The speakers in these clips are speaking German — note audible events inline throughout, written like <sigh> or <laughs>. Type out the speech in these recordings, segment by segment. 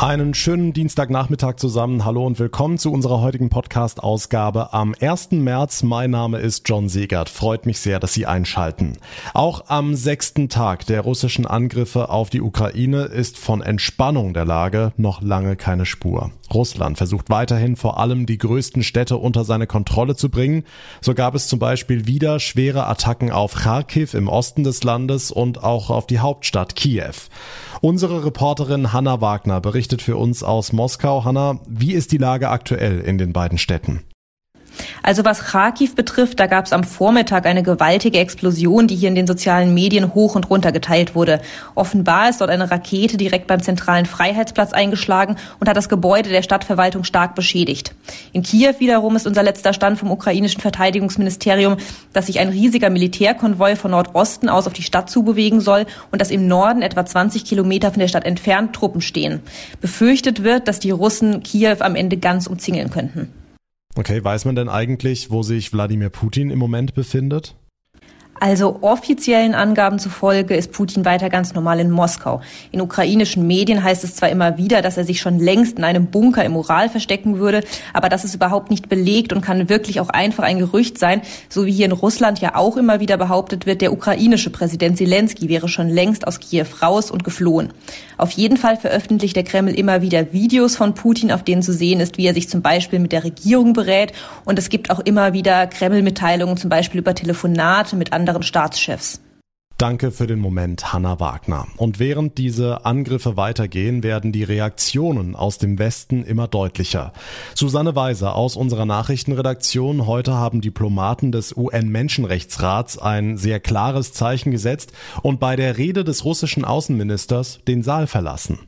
Einen schönen Dienstagnachmittag zusammen. Hallo und willkommen zu unserer heutigen Podcast-Ausgabe am 1. März. Mein Name ist John Segert. Freut mich sehr, dass Sie einschalten. Auch am sechsten Tag der russischen Angriffe auf die Ukraine ist von Entspannung der Lage noch lange keine Spur. Russland versucht weiterhin vor allem die größten Städte unter seine Kontrolle zu bringen. So gab es zum Beispiel wieder schwere Attacken auf Kharkiv im Osten des Landes und auch auf die Hauptstadt Kiew. Unsere Reporterin Hanna Wagner berichtet für uns aus Moskau. Hanna, wie ist die Lage aktuell in den beiden Städten? Also was Kharkiv betrifft, da gab es am Vormittag eine gewaltige Explosion, die hier in den sozialen Medien hoch und runter geteilt wurde. Offenbar ist dort eine Rakete direkt beim zentralen Freiheitsplatz eingeschlagen und hat das Gebäude der Stadtverwaltung stark beschädigt. In Kiew wiederum ist unser letzter Stand vom ukrainischen Verteidigungsministerium, dass sich ein riesiger Militärkonvoi von Nordosten aus auf die Stadt zubewegen soll und dass im Norden etwa 20 Kilometer von der Stadt entfernt Truppen stehen. Befürchtet wird, dass die Russen Kiew am Ende ganz umzingeln könnten. Okay, weiß man denn eigentlich, wo sich Wladimir Putin im Moment befindet? Also offiziellen Angaben zufolge ist Putin weiter ganz normal in Moskau. In ukrainischen Medien heißt es zwar immer wieder, dass er sich schon längst in einem Bunker im Ural verstecken würde, aber das ist überhaupt nicht belegt und kann wirklich auch einfach ein Gerücht sein, so wie hier in Russland ja auch immer wieder behauptet wird, der ukrainische Präsident Zelensky wäre schon längst aus Kiew raus und geflohen. Auf jeden Fall veröffentlicht der Kreml immer wieder Videos von Putin, auf denen zu sehen ist, wie er sich zum Beispiel mit der Regierung berät und es gibt auch immer wieder Kreml-Mitteilungen, zum Beispiel über Telefonate mit anderen anderen Staatschefs. Danke für den Moment, Hanna Wagner. Und während diese Angriffe weitergehen, werden die Reaktionen aus dem Westen immer deutlicher. Susanne Weiser aus unserer Nachrichtenredaktion. Heute haben Diplomaten des UN-Menschenrechtsrats ein sehr klares Zeichen gesetzt und bei der Rede des russischen Außenministers den Saal verlassen.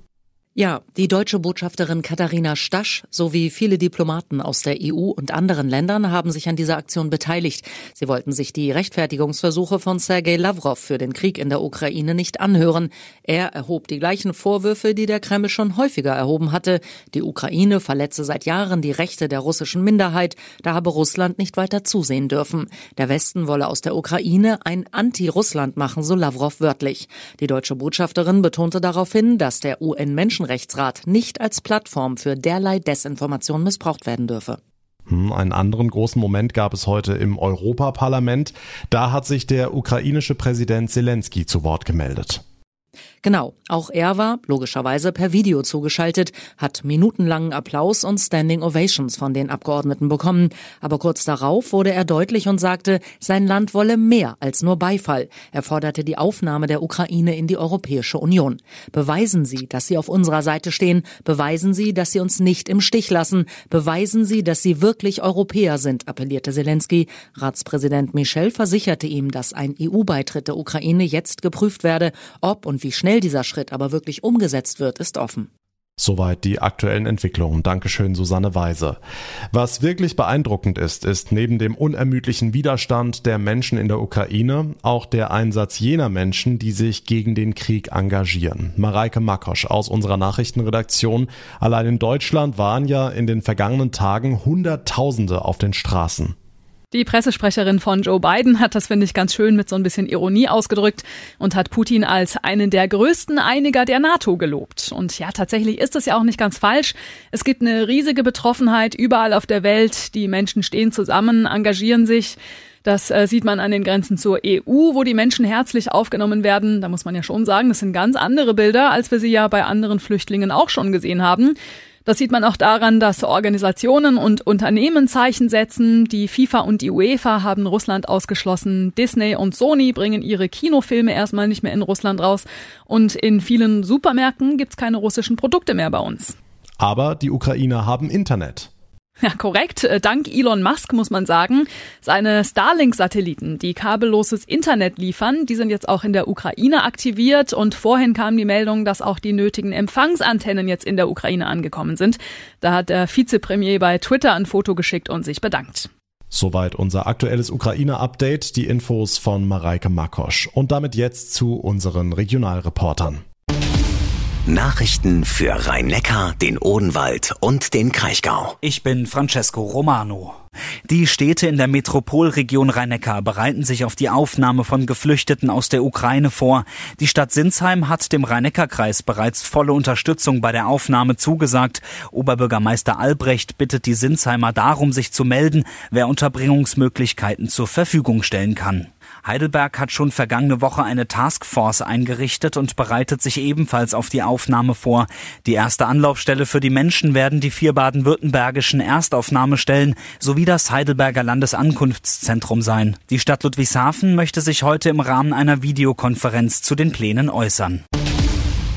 Ja, die deutsche Botschafterin Katharina Stasch sowie viele Diplomaten aus der EU und anderen Ländern haben sich an dieser Aktion beteiligt. Sie wollten sich die Rechtfertigungsversuche von Sergei Lavrov für den Krieg in der Ukraine nicht anhören. Er erhob die gleichen Vorwürfe, die der Kreml schon häufiger erhoben hatte. Die Ukraine verletze seit Jahren die Rechte der russischen Minderheit. Da habe Russland nicht weiter zusehen dürfen. Der Westen wolle aus der Ukraine ein Anti-Russland machen, so Lavrov wörtlich. Die deutsche Botschafterin betonte daraufhin, dass der UN-Menschen Menschenrechtsrat nicht als Plattform für derlei Desinformation missbraucht werden dürfe. Hm, einen anderen großen Moment gab es heute im Europaparlament. Da hat sich der ukrainische Präsident Zelensky zu Wort gemeldet. Genau, auch er war, logischerweise, per Video zugeschaltet, hat minutenlangen Applaus und Standing Ovations von den Abgeordneten bekommen. Aber kurz darauf wurde er deutlich und sagte, sein Land wolle mehr als nur Beifall. Er forderte die Aufnahme der Ukraine in die Europäische Union. Beweisen Sie, dass Sie auf unserer Seite stehen. Beweisen Sie, dass Sie uns nicht im Stich lassen. Beweisen Sie, dass Sie wirklich Europäer sind, appellierte Zelensky. Ratspräsident Michel versicherte ihm, dass ein EU-Beitritt der Ukraine jetzt geprüft werde. Ob und wie schnell dieser Schritt aber wirklich umgesetzt wird, ist offen. Soweit die aktuellen Entwicklungen. Dankeschön, Susanne Weise. Was wirklich beeindruckend ist, ist neben dem unermüdlichen Widerstand der Menschen in der Ukraine auch der Einsatz jener Menschen, die sich gegen den Krieg engagieren. Mareike Makosch aus unserer Nachrichtenredaktion. Allein in Deutschland waren ja in den vergangenen Tagen Hunderttausende auf den Straßen. Die Pressesprecherin von Joe Biden hat das, finde ich, ganz schön mit so ein bisschen Ironie ausgedrückt und hat Putin als einen der größten Einiger der NATO gelobt. Und ja, tatsächlich ist das ja auch nicht ganz falsch. Es gibt eine riesige Betroffenheit überall auf der Welt. Die Menschen stehen zusammen, engagieren sich. Das äh, sieht man an den Grenzen zur EU, wo die Menschen herzlich aufgenommen werden. Da muss man ja schon sagen, das sind ganz andere Bilder, als wir sie ja bei anderen Flüchtlingen auch schon gesehen haben. Das sieht man auch daran, dass Organisationen und Unternehmen Zeichen setzen. Die FIFA und die UEFA haben Russland ausgeschlossen. Disney und Sony bringen ihre Kinofilme erstmal nicht mehr in Russland raus. Und in vielen Supermärkten gibt's keine russischen Produkte mehr bei uns. Aber die Ukrainer haben Internet. <laughs> Ja, korrekt. Äh, dank Elon Musk muss man sagen. Seine Starlink-Satelliten, die kabelloses Internet liefern, die sind jetzt auch in der Ukraine aktiviert und vorhin kam die Meldung, dass auch die nötigen Empfangsantennen jetzt in der Ukraine angekommen sind. Da hat der Vizepremier bei Twitter ein Foto geschickt und sich bedankt. Soweit unser aktuelles Ukraine-Update, die Infos von Mareike Makosch. Und damit jetzt zu unseren Regionalreportern. Nachrichten für Rhein-Neckar, den Odenwald und den Kraichgau. Ich bin Francesco Romano. Die Städte in der Metropolregion Rhein-Neckar bereiten sich auf die Aufnahme von Geflüchteten aus der Ukraine vor. Die Stadt Sinsheim hat dem Rhein-Neckar-Kreis bereits volle Unterstützung bei der Aufnahme zugesagt. Oberbürgermeister Albrecht bittet die Sinsheimer darum, sich zu melden, wer Unterbringungsmöglichkeiten zur Verfügung stellen kann. Heidelberg hat schon vergangene Woche eine Taskforce eingerichtet und bereitet sich ebenfalls auf die Aufnahme vor. Die erste Anlaufstelle für die Menschen werden die vier baden-württembergischen Erstaufnahmestellen sowie das Heidelberger Landesankunftszentrum sein. Die Stadt Ludwigshafen möchte sich heute im Rahmen einer Videokonferenz zu den Plänen äußern.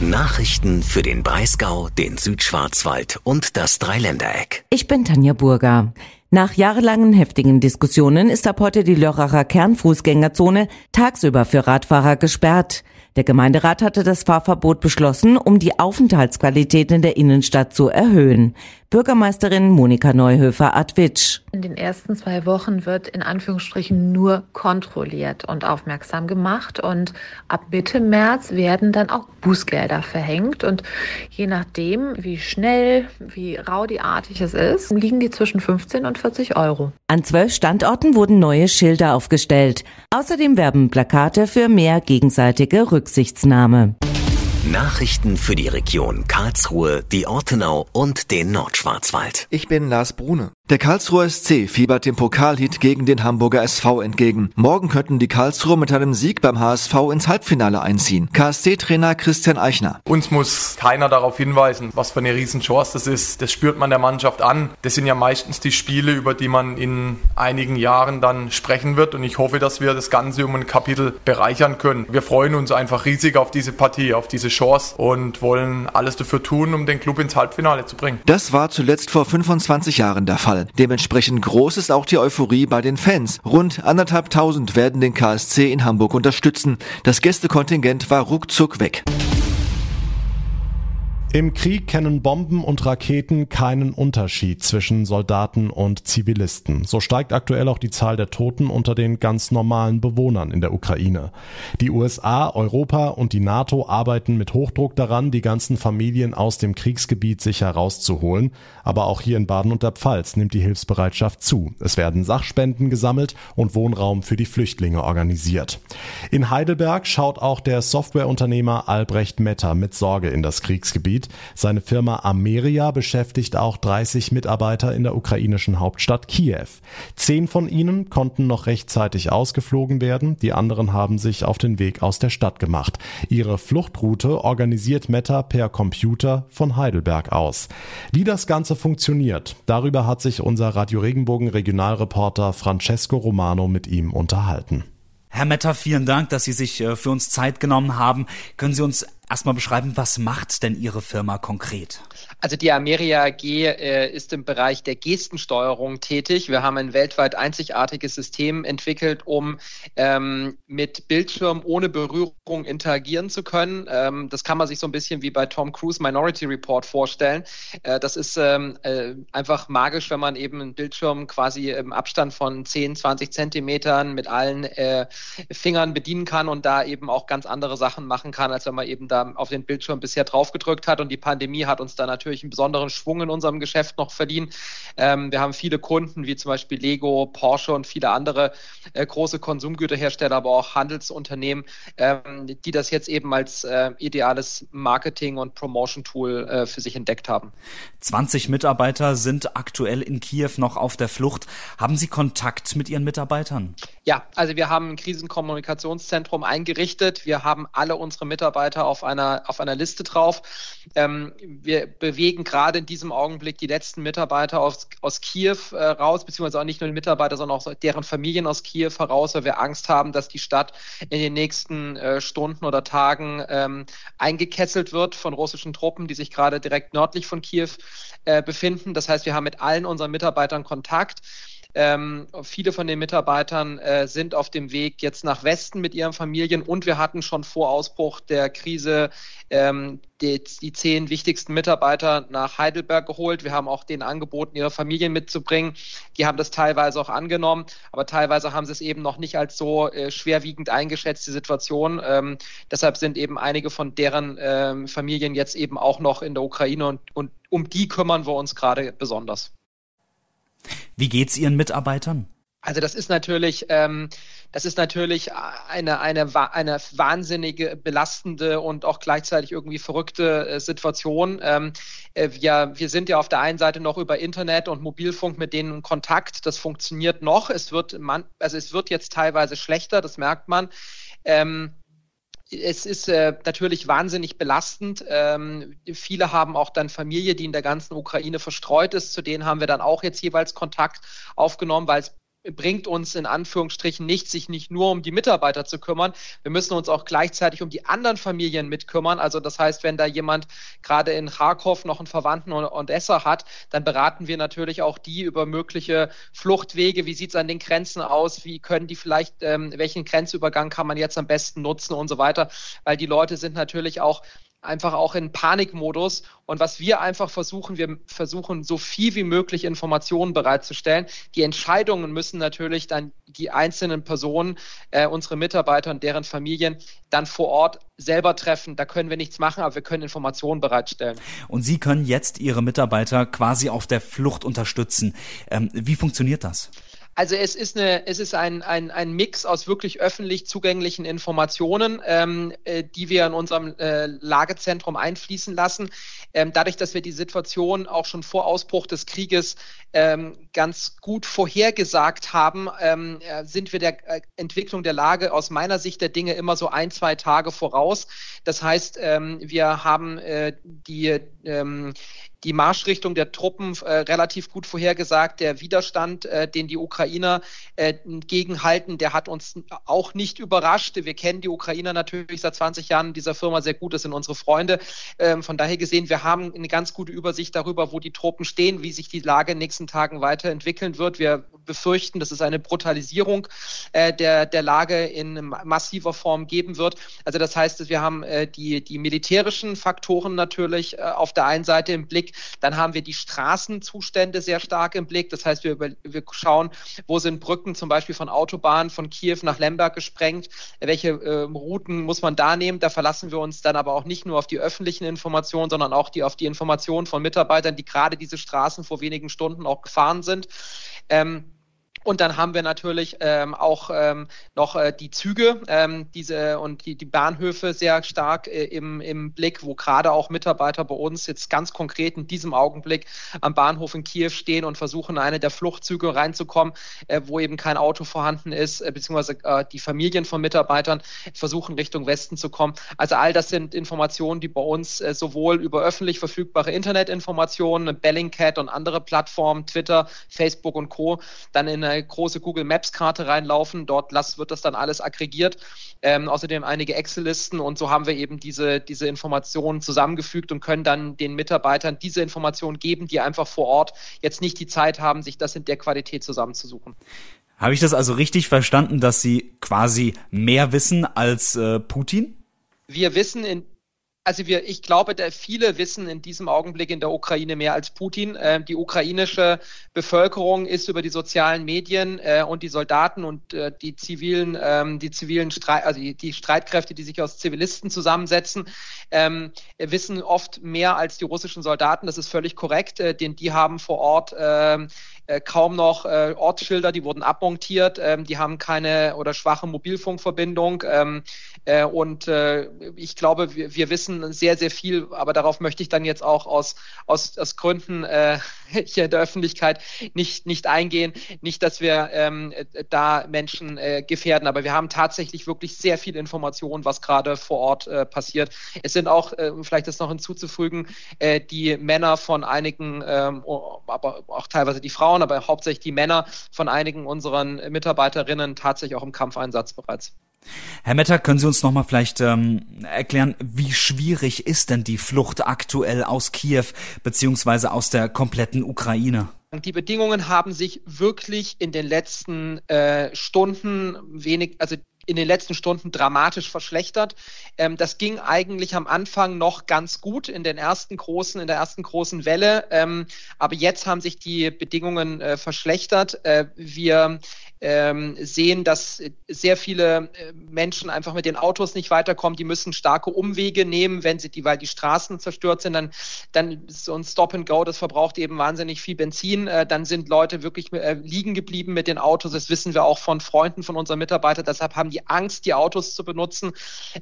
Nachrichten für den Breisgau, den Südschwarzwald und das Dreiländereck. Ich bin Tanja Burger. Nach jahrelangen heftigen Diskussionen ist ab heute die Lörracher Kernfußgängerzone tagsüber für Radfahrer gesperrt. Der Gemeinderat hatte das Fahrverbot beschlossen, um die Aufenthaltsqualität in der Innenstadt zu erhöhen. Bürgermeisterin Monika Neuhöfer-Adwitsch. In den ersten zwei Wochen wird in Anführungsstrichen nur kontrolliert und aufmerksam gemacht und ab Mitte März werden dann auch Bußgelder verhängt und je nachdem, wie schnell, wie raudiartig es ist, liegen die zwischen 15 und 40 Euro. An zwölf Standorten wurden neue Schilder aufgestellt. Außerdem werben Plakate für mehr gegenseitige Rücksichtsnahme. Nachrichten für die Region Karlsruhe, die Ortenau und den Nordschwarzwald. Ich bin Lars Brune. Der Karlsruher SC fiebert dem Pokalhit gegen den Hamburger SV entgegen. Morgen könnten die Karlsruher mit einem Sieg beim HSV ins Halbfinale einziehen. KSC-Trainer Christian Eichner. Uns muss keiner darauf hinweisen, was für eine Riesenchance das ist. Das spürt man der Mannschaft an. Das sind ja meistens die Spiele, über die man in einigen Jahren dann sprechen wird. Und ich hoffe, dass wir das Ganze um ein Kapitel bereichern können. Wir freuen uns einfach riesig auf diese Partie, auf diese Chance und wollen alles dafür tun, um den Club ins Halbfinale zu bringen. Das war zuletzt vor 25 Jahren der Fall. Dementsprechend groß ist auch die Euphorie bei den Fans. Rund anderthalbtausend werden den KSC in Hamburg unterstützen. Das Gästekontingent war ruckzuck weg. Im Krieg kennen Bomben und Raketen keinen Unterschied zwischen Soldaten und Zivilisten. So steigt aktuell auch die Zahl der Toten unter den ganz normalen Bewohnern in der Ukraine. Die USA, Europa und die NATO arbeiten mit Hochdruck daran, die ganzen Familien aus dem Kriegsgebiet sicher rauszuholen. Aber auch hier in Baden und der Pfalz nimmt die Hilfsbereitschaft zu. Es werden Sachspenden gesammelt und Wohnraum für die Flüchtlinge organisiert. In Heidelberg schaut auch der Softwareunternehmer Albrecht Metter mit Sorge in das Kriegsgebiet. Gebiet. Seine Firma Ameria beschäftigt auch 30 Mitarbeiter in der ukrainischen Hauptstadt Kiew. Zehn von ihnen konnten noch rechtzeitig ausgeflogen werden, die anderen haben sich auf den Weg aus der Stadt gemacht. Ihre Fluchtroute organisiert Meta per Computer von Heidelberg aus. Wie das Ganze funktioniert, darüber hat sich unser Radio Regenbogen Regionalreporter Francesco Romano mit ihm unterhalten. Herr Metter, vielen Dank, dass Sie sich äh, für uns Zeit genommen haben. Können Sie uns erstmal beschreiben, was macht denn Ihre Firma konkret? Also die Ameria AG äh, ist im Bereich der Gestensteuerung tätig. Wir haben ein weltweit einzigartiges System entwickelt, um ähm, mit Bildschirm ohne Berührung interagieren zu können. Ähm, das kann man sich so ein bisschen wie bei Tom Cruise Minority Report vorstellen. Äh, das ist ähm, äh, einfach magisch, wenn man eben einen Bildschirm quasi im Abstand von 10, 20 Zentimetern mit allen äh, Fingern bedienen kann und da eben auch ganz andere Sachen machen kann, als wenn man eben da auf den Bildschirm bisher draufgedrückt hat. Und die Pandemie hat uns da natürlich einen besonderen Schwung in unserem Geschäft noch verliehen. Ähm, wir haben viele Kunden, wie zum Beispiel Lego, Porsche und viele andere äh, große Konsumgüterhersteller, aber auch Handelsunternehmen, ähm, die das jetzt eben als äh, ideales Marketing- und Promotion-Tool äh, für sich entdeckt haben. 20 Mitarbeiter sind aktuell in Kiew noch auf der Flucht. Haben Sie Kontakt mit Ihren Mitarbeitern? Ja, also wir haben ein Krisenkommunikationszentrum eingerichtet. Wir haben alle unsere Mitarbeiter auf einer, auf einer Liste drauf. Ähm, wir bewegen gerade in diesem Augenblick die letzten Mitarbeiter aus, aus Kiew äh, raus, beziehungsweise auch nicht nur die Mitarbeiter, sondern auch deren Familien aus Kiew heraus, weil wir Angst haben, dass die Stadt in den nächsten äh, Stunden oder Tagen ähm, eingekesselt wird von russischen Truppen, die sich gerade direkt nördlich von Kiew äh, befinden. Das heißt, wir haben mit allen unseren Mitarbeitern Kontakt. Ähm, viele von den Mitarbeitern äh, sind auf dem Weg jetzt nach Westen mit ihren Familien und wir hatten schon vor Ausbruch der Krise ähm, die, die zehn wichtigsten Mitarbeiter nach Heidelberg geholt. Wir haben auch denen angeboten, ihre Familien mitzubringen. Die haben das teilweise auch angenommen, aber teilweise haben sie es eben noch nicht als so äh, schwerwiegend eingeschätzte Situation. Ähm, deshalb sind eben einige von deren ähm, Familien jetzt eben auch noch in der Ukraine und, und um die kümmern wir uns gerade besonders. Wie geht's Ihren Mitarbeitern? Also das ist natürlich, ähm, das ist natürlich eine, eine, eine wahnsinnige, belastende und auch gleichzeitig irgendwie verrückte äh, Situation. Ähm, äh, wir, wir sind ja auf der einen Seite noch über Internet und Mobilfunk mit denen in Kontakt. Das funktioniert noch. Es wird, man, also es wird jetzt teilweise schlechter, das merkt man. Ähm, es ist äh, natürlich wahnsinnig belastend. Ähm, viele haben auch dann Familie, die in der ganzen Ukraine verstreut ist. Zu denen haben wir dann auch jetzt jeweils Kontakt aufgenommen, weil es bringt uns in Anführungsstrichen nichts, sich nicht nur um die Mitarbeiter zu kümmern. Wir müssen uns auch gleichzeitig um die anderen Familien mitkümmern. Also das heißt, wenn da jemand gerade in Kharkov noch einen Verwandten und Esser hat, dann beraten wir natürlich auch die über mögliche Fluchtwege. Wie sieht es an den Grenzen aus? Wie können die vielleicht, ähm, welchen Grenzübergang kann man jetzt am besten nutzen und so weiter? Weil die Leute sind natürlich auch einfach auch in Panikmodus. Und was wir einfach versuchen, wir versuchen so viel wie möglich Informationen bereitzustellen. Die Entscheidungen müssen natürlich dann die einzelnen Personen, äh, unsere Mitarbeiter und deren Familien dann vor Ort selber treffen. Da können wir nichts machen, aber wir können Informationen bereitstellen. Und Sie können jetzt Ihre Mitarbeiter quasi auf der Flucht unterstützen. Ähm, wie funktioniert das? Also es ist eine, es ist ein, ein, ein Mix aus wirklich öffentlich zugänglichen Informationen, ähm, äh, die wir in unserem äh, Lagezentrum einfließen lassen. Ähm, dadurch, dass wir die Situation auch schon vor Ausbruch des Krieges ähm, ganz gut vorhergesagt haben, ähm, äh, sind wir der äh, Entwicklung der Lage aus meiner Sicht der Dinge immer so ein, zwei Tage voraus. Das heißt, ähm, wir haben äh, die ähm, die Marschrichtung der Truppen äh, relativ gut vorhergesagt. Der Widerstand, äh, den die Ukrainer äh, gegenhalten, der hat uns auch nicht überrascht. Wir kennen die Ukrainer natürlich seit 20 Jahren dieser Firma sehr gut. Das sind unsere Freunde. Ähm, von daher gesehen, wir haben eine ganz gute Übersicht darüber, wo die Truppen stehen, wie sich die Lage in den nächsten Tagen weiterentwickeln wird. Wir befürchten, dass es eine Brutalisierung äh, der, der Lage in massiver Form geben wird. Also das heißt, wir haben äh, die, die militärischen Faktoren natürlich äh, auf der einen Seite im Blick, dann haben wir die Straßenzustände sehr stark im Blick. Das heißt, wir, über, wir schauen, wo sind Brücken zum Beispiel von Autobahnen von Kiew nach Lemberg gesprengt, welche äh, Routen muss man da nehmen. Da verlassen wir uns dann aber auch nicht nur auf die öffentlichen Informationen, sondern auch die, auf die Informationen von Mitarbeitern, die gerade diese Straßen vor wenigen Stunden auch gefahren sind. Ähm, und dann haben wir natürlich ähm, auch ähm, noch äh, die Züge ähm, diese und die, die Bahnhöfe sehr stark äh, im, im Blick, wo gerade auch Mitarbeiter bei uns jetzt ganz konkret in diesem Augenblick am Bahnhof in Kiew stehen und versuchen, eine der Fluchtzüge reinzukommen, äh, wo eben kein Auto vorhanden ist, äh, beziehungsweise äh, die Familien von Mitarbeitern versuchen, Richtung Westen zu kommen. Also all das sind Informationen, die bei uns äh, sowohl über öffentlich verfügbare Internetinformationen, Bellingcat und andere Plattformen, Twitter, Facebook und Co., dann in eine große Google Maps Karte reinlaufen. Dort wird das dann alles aggregiert. Ähm, außerdem einige Excel-Listen und so haben wir eben diese, diese Informationen zusammengefügt und können dann den Mitarbeitern diese Informationen geben, die einfach vor Ort jetzt nicht die Zeit haben, sich das in der Qualität zusammenzusuchen. Habe ich das also richtig verstanden, dass Sie quasi mehr wissen als äh, Putin? Wir wissen in also wir, ich glaube, da viele wissen in diesem Augenblick in der Ukraine mehr als Putin. Äh, die ukrainische Bevölkerung ist über die sozialen Medien äh, und die Soldaten und äh, die zivilen, ähm, die zivilen Streit, also die, die, Streitkräfte, die sich aus Zivilisten zusammensetzen, ähm, wissen oft mehr als die russischen Soldaten. Das ist völlig korrekt, äh, denn die haben vor Ort ähm, äh, kaum noch äh, Ortsschilder, die wurden abmontiert, ähm, die haben keine oder schwache Mobilfunkverbindung. Ähm, äh, und äh, ich glaube, wir, wir wissen sehr, sehr viel, aber darauf möchte ich dann jetzt auch aus, aus, aus Gründen äh, <laughs> hier der Öffentlichkeit nicht, nicht eingehen. Nicht, dass wir ähm, da Menschen äh, gefährden, aber wir haben tatsächlich wirklich sehr viel Information, was gerade vor Ort äh, passiert. Es sind auch, äh, vielleicht ist noch hinzuzufügen, äh, die Männer von einigen, ähm, aber auch teilweise die Frauen, aber hauptsächlich die Männer von einigen unseren Mitarbeiterinnen tatsächlich auch im Kampfeinsatz bereits. Herr Metter, können Sie uns noch mal vielleicht ähm, erklären, wie schwierig ist denn die Flucht aktuell aus Kiew beziehungsweise aus der kompletten Ukraine? die Bedingungen haben sich wirklich in den letzten äh, Stunden wenig, also in den letzten Stunden dramatisch verschlechtert. Ähm, das ging eigentlich am Anfang noch ganz gut in den ersten großen, in der ersten großen Welle. Ähm, aber jetzt haben sich die Bedingungen äh, verschlechtert. Äh, wir ähm, sehen, dass sehr viele äh, Menschen einfach mit den Autos nicht weiterkommen. Die müssen starke Umwege nehmen, wenn sie die, weil die Straßen zerstört sind. Dann, dann so ein Stop and Go, das verbraucht eben wahnsinnig viel Benzin. Äh, dann sind Leute wirklich äh, liegen geblieben mit den Autos. Das wissen wir auch von Freunden von unseren Mitarbeitern. Deshalb haben die Angst, die Autos zu benutzen,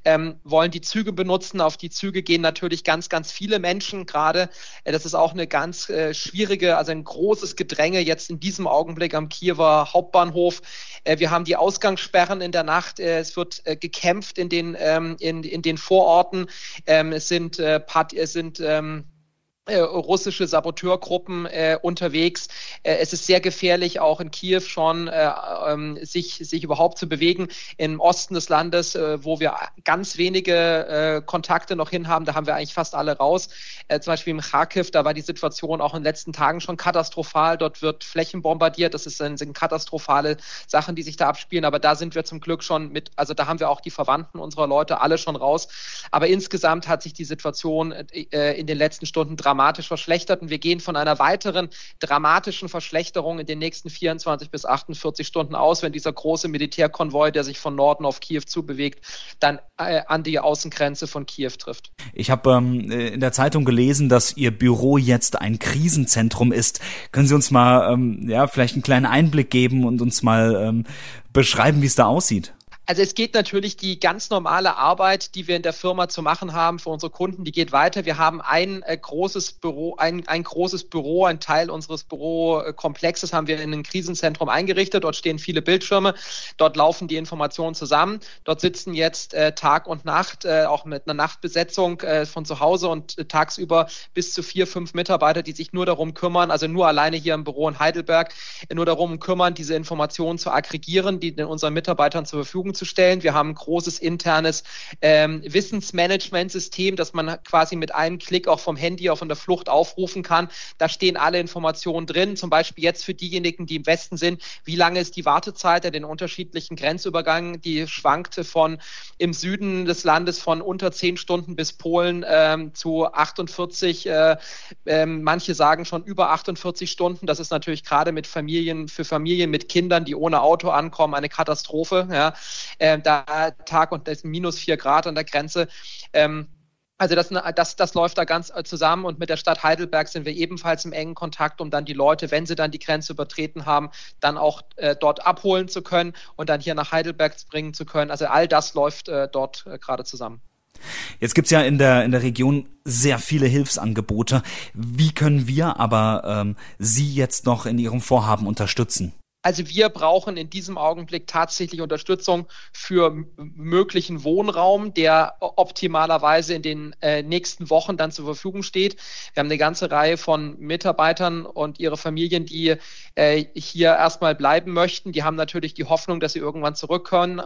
ähm, wollen die Züge benutzen. Auf die Züge gehen natürlich ganz, ganz viele Menschen gerade. Äh, das ist auch eine ganz äh, schwierige, also ein großes Gedränge jetzt in diesem Augenblick am Kiewer Hauptbahnhof Bahnhof. Äh, wir haben die Ausgangssperren in der Nacht. Äh, es wird äh, gekämpft in den, ähm, in, in den Vororten. Ähm, es sind, es sind ähm, äh, russische Saboteurgruppen äh, unterwegs. Äh, es ist sehr gefährlich, auch in Kiew schon äh, ähm, sich, sich überhaupt zu bewegen. Im Osten des Landes, äh, wo wir ganz wenige äh, Kontakte noch hin haben, da haben wir eigentlich fast alle raus. zum Beispiel im Kharkiv, da war die Situation auch in den letzten Tagen schon katastrophal. Dort wird Flächen bombardiert. Das ist, sind katastrophale Sachen, die sich da abspielen. Aber da sind wir zum Glück schon mit, also da haben wir auch die Verwandten unserer Leute alle schon raus. Aber insgesamt hat sich die Situation in den letzten Stunden dramatisch dramatisch verschlechtert und wir gehen von einer weiteren dramatischen Verschlechterung in den nächsten 24 bis 48 Stunden aus, wenn dieser große Militärkonvoi, der sich von Norden auf Kiew zubewegt, dann äh, an die Außengrenze von Kiew trifft. Ich habe ähm, äh, in der Zeitung gelesen, dass Ihr Büro jetzt ein Krisenzentrum ist. Können Sie uns mal ähm, ja vielleicht einen kleinen Einblick geben und uns mal ähm, beschreiben, wie es da aussieht? Also es geht natürlich die ganz normale Arbeit, die wir in der Firma zu machen haben für unsere Kunden, die geht weiter. Wir haben ein äh, großes Büro, ein, ein großes Büro, ein Teil unseres Bürokomplexes haben wir in ein Krisenzentrum eingerichtet. Dort stehen viele Bildschirme, dort laufen die Informationen zusammen. Dort sitzen jetzt äh, Tag und Nacht, äh, auch mit einer Nachtbesetzung äh, von zu Hause und äh, tagsüber bis zu vier, fünf Mitarbeiter, die sich nur darum kümmern, also nur alleine hier im Büro in Heidelberg, nur darum kümmern, diese Informationen zu aggregieren, die den unseren Mitarbeitern zur Verfügung Verfügung zu stellen. Wir haben ein großes internes ähm, Wissensmanagementsystem, das man quasi mit einem Klick auch vom Handy auch von der Flucht aufrufen kann. Da stehen alle Informationen drin, zum Beispiel jetzt für diejenigen, die im Westen sind, wie lange ist die Wartezeit an den unterschiedlichen Grenzübergängen, die schwankte von im Süden des Landes von unter zehn Stunden bis Polen ähm, zu 48, äh, äh, manche sagen schon über 48 Stunden. Das ist natürlich gerade mit Familien, für Familien mit Kindern, die ohne Auto ankommen, eine Katastrophe. Ja äh, da Tag und das minus vier Grad an der Grenze. Ähm, also das, das, das läuft da ganz äh, zusammen und mit der Stadt Heidelberg sind wir ebenfalls im engen Kontakt, um dann die Leute, wenn sie dann die Grenze übertreten haben, dann auch äh, dort abholen zu können und dann hier nach Heidelberg bringen zu können. Also all das läuft äh, dort äh, gerade zusammen. Jetzt gibt's ja in der, in der Region sehr viele Hilfsangebote. Wie können wir aber ähm, Sie jetzt noch in Ihrem Vorhaben unterstützen? Also wir brauchen in diesem Augenblick tatsächlich Unterstützung für möglichen Wohnraum, der optimalerweise in den äh, nächsten Wochen dann zur Verfügung steht. Wir haben eine ganze Reihe von Mitarbeitern und ihre Familien, die äh, hier erstmal bleiben möchten. Die haben natürlich die Hoffnung, dass sie irgendwann zurück können.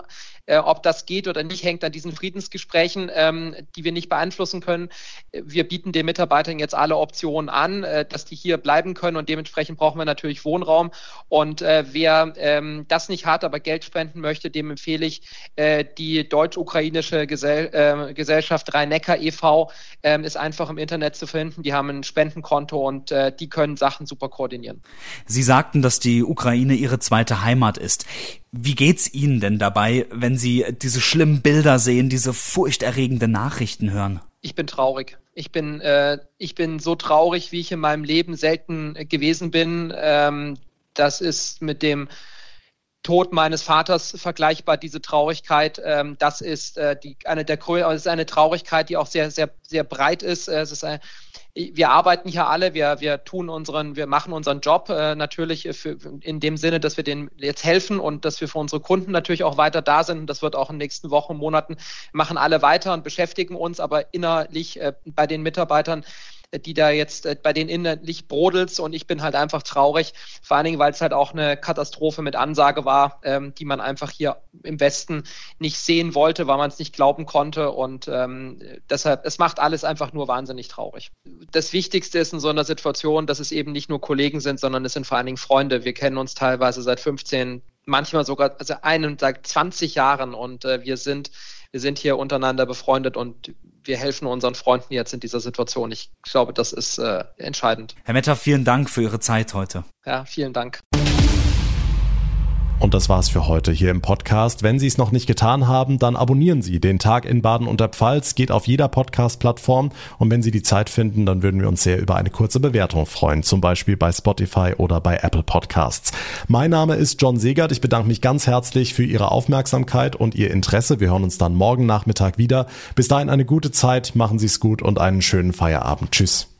Äh, ob das geht oder nicht, hängt an diesen Friedensgesprächen, ähm, die wir nicht beeinflussen können. Wir bieten den Mitarbeitern jetzt alle Optionen an, äh, dass die hier bleiben können und dementsprechend brauchen wir natürlich Wohnraum. Und äh, wer ähm, das nicht hat, aber Geld spenden möchte, dem empfehle ich äh, die deutsch-ukrainische Gesell äh, Gesellschaft Rhein-Neckar e.V. Ähm, ist einfach im Internet zu finden. Die haben ein Spendenkonto und äh, die können Sachen super koordinieren. Sie sagten, dass die Ukraine Ihre zweite Heimat ist. Wie geht's Ihnen denn dabei, wenn Sie diese schlimmen Bilder sehen, diese furchterregenden Nachrichten hören? Ich bin traurig. Ich bin, äh, ich bin so traurig, wie ich in meinem Leben selten gewesen bin. Ähm, das ist mit dem Tod meines Vaters vergleichbar, diese Traurigkeit. Ähm, das ist äh, die, eine der das ist eine Traurigkeit, die auch sehr, sehr, sehr breit ist. Es ist ein, wir arbeiten hier alle, wir, wir tun unseren, wir machen unseren Job äh, natürlich für, in dem Sinne, dass wir denen jetzt helfen und dass wir für unsere Kunden natürlich auch weiter da sind. Das wird auch in den nächsten Wochen, Monaten machen alle weiter und beschäftigen uns, aber innerlich äh, bei den Mitarbeitern die da jetzt bei denen innerlich brodelt und ich bin halt einfach traurig, vor allen Dingen, weil es halt auch eine Katastrophe mit Ansage war, ähm, die man einfach hier im Westen nicht sehen wollte, weil man es nicht glauben konnte und ähm, deshalb, es macht alles einfach nur wahnsinnig traurig. Das Wichtigste ist in so einer Situation, dass es eben nicht nur Kollegen sind, sondern es sind vor allen Dingen Freunde. Wir kennen uns teilweise seit 15, manchmal sogar also einen seit 20 Jahren und äh, wir sind wir sind hier untereinander befreundet und wir helfen unseren Freunden jetzt in dieser Situation. Ich glaube, das ist äh, entscheidend. Herr Metter, vielen Dank für Ihre Zeit heute. Ja, vielen Dank. Und das war's für heute hier im Podcast. Wenn Sie es noch nicht getan haben, dann abonnieren Sie den Tag in Baden und der Pfalz. Geht auf jeder Podcast-Plattform. Und wenn Sie die Zeit finden, dann würden wir uns sehr über eine kurze Bewertung freuen. Zum Beispiel bei Spotify oder bei Apple Podcasts. Mein Name ist John Segert. Ich bedanke mich ganz herzlich für Ihre Aufmerksamkeit und Ihr Interesse. Wir hören uns dann morgen Nachmittag wieder. Bis dahin eine gute Zeit. Machen Sie es gut und einen schönen Feierabend. Tschüss.